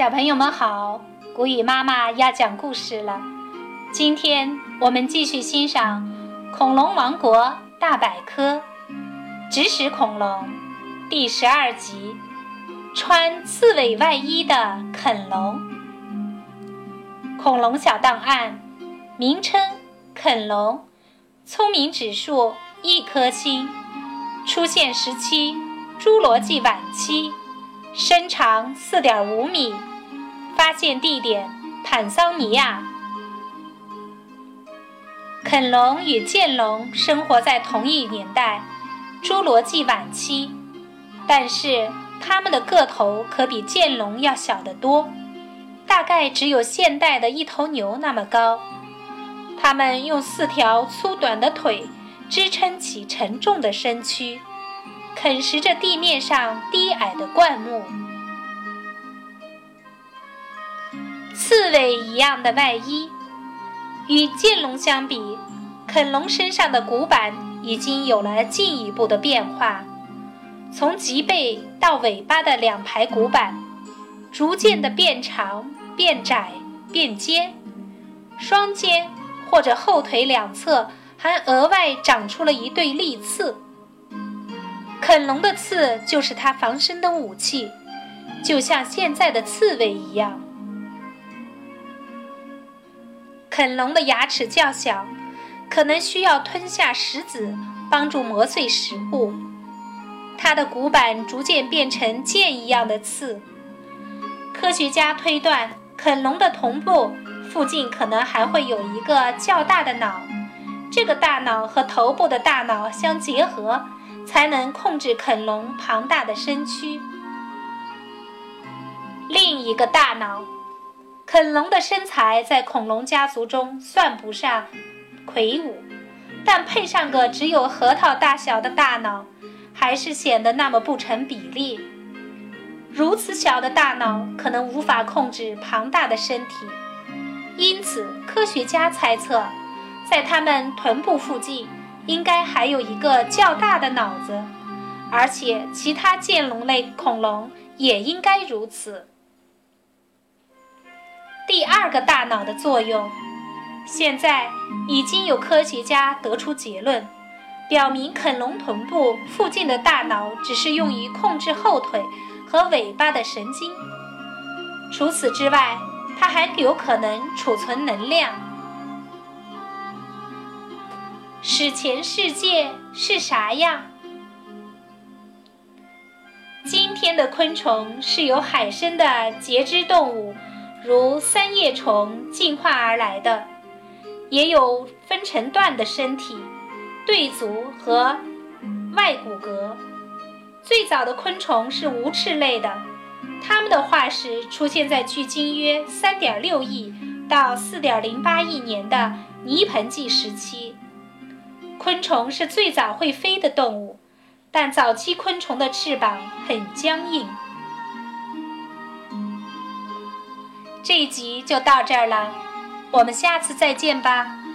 小朋友们好，古雨妈妈要讲故事了。今天我们继续欣赏《恐龙王国大百科：指使恐龙》第十二集《穿刺猬外衣的肯龙》。恐龙小档案，名称：肯龙，聪明指数一颗星，出现时期：侏罗纪晚期。身长四点五米，发现地点坦桑尼亚。肯龙与剑龙生活在同一年代，侏罗纪晚期，但是它们的个头可比剑龙要小得多，大概只有现代的一头牛那么高。它们用四条粗短的腿支撑起沉重的身躯。啃食着地面上低矮的灌木，刺猬一样的外衣。与剑龙相比，肯龙身上的骨板已经有了进一步的变化，从脊背到尾巴的两排骨板，逐渐的变长、变窄、变尖，双肩或者后腿两侧还额外长出了一对利刺。肯龙的刺就是它防身的武器，就像现在的刺猬一样。啃龙的牙齿较小，可能需要吞下石子帮助磨碎食物。它的骨板逐渐变成剑一样的刺。科学家推断，啃龙的臀部附近可能还会有一个较大的脑，这个大脑和头部的大脑相结合。才能控制啃龙庞大的身躯。另一个大脑，肯龙的身材在恐龙家族中算不上魁梧，但配上个只有核桃大小的大脑，还是显得那么不成比例。如此小的大脑可能无法控制庞大的身体，因此科学家猜测，在它们臀部附近。应该还有一个较大的脑子，而且其他剑龙类恐龙也应该如此。第二个大脑的作用，现在已经有科学家得出结论，表明肯龙臀部附近的大脑只是用于控制后腿和尾巴的神经，除此之外，它还有可能储存能量。史前世界是啥样？今天的昆虫是由海生的节肢动物，如三叶虫进化而来的，也有分成段的身体、对足和外骨骼。最早的昆虫是无翅类的，它们的化石出现在距今约3.6亿到4.08亿年的泥盆纪时期。昆虫是最早会飞的动物，但早期昆虫的翅膀很僵硬。这一集就到这儿了，我们下次再见吧。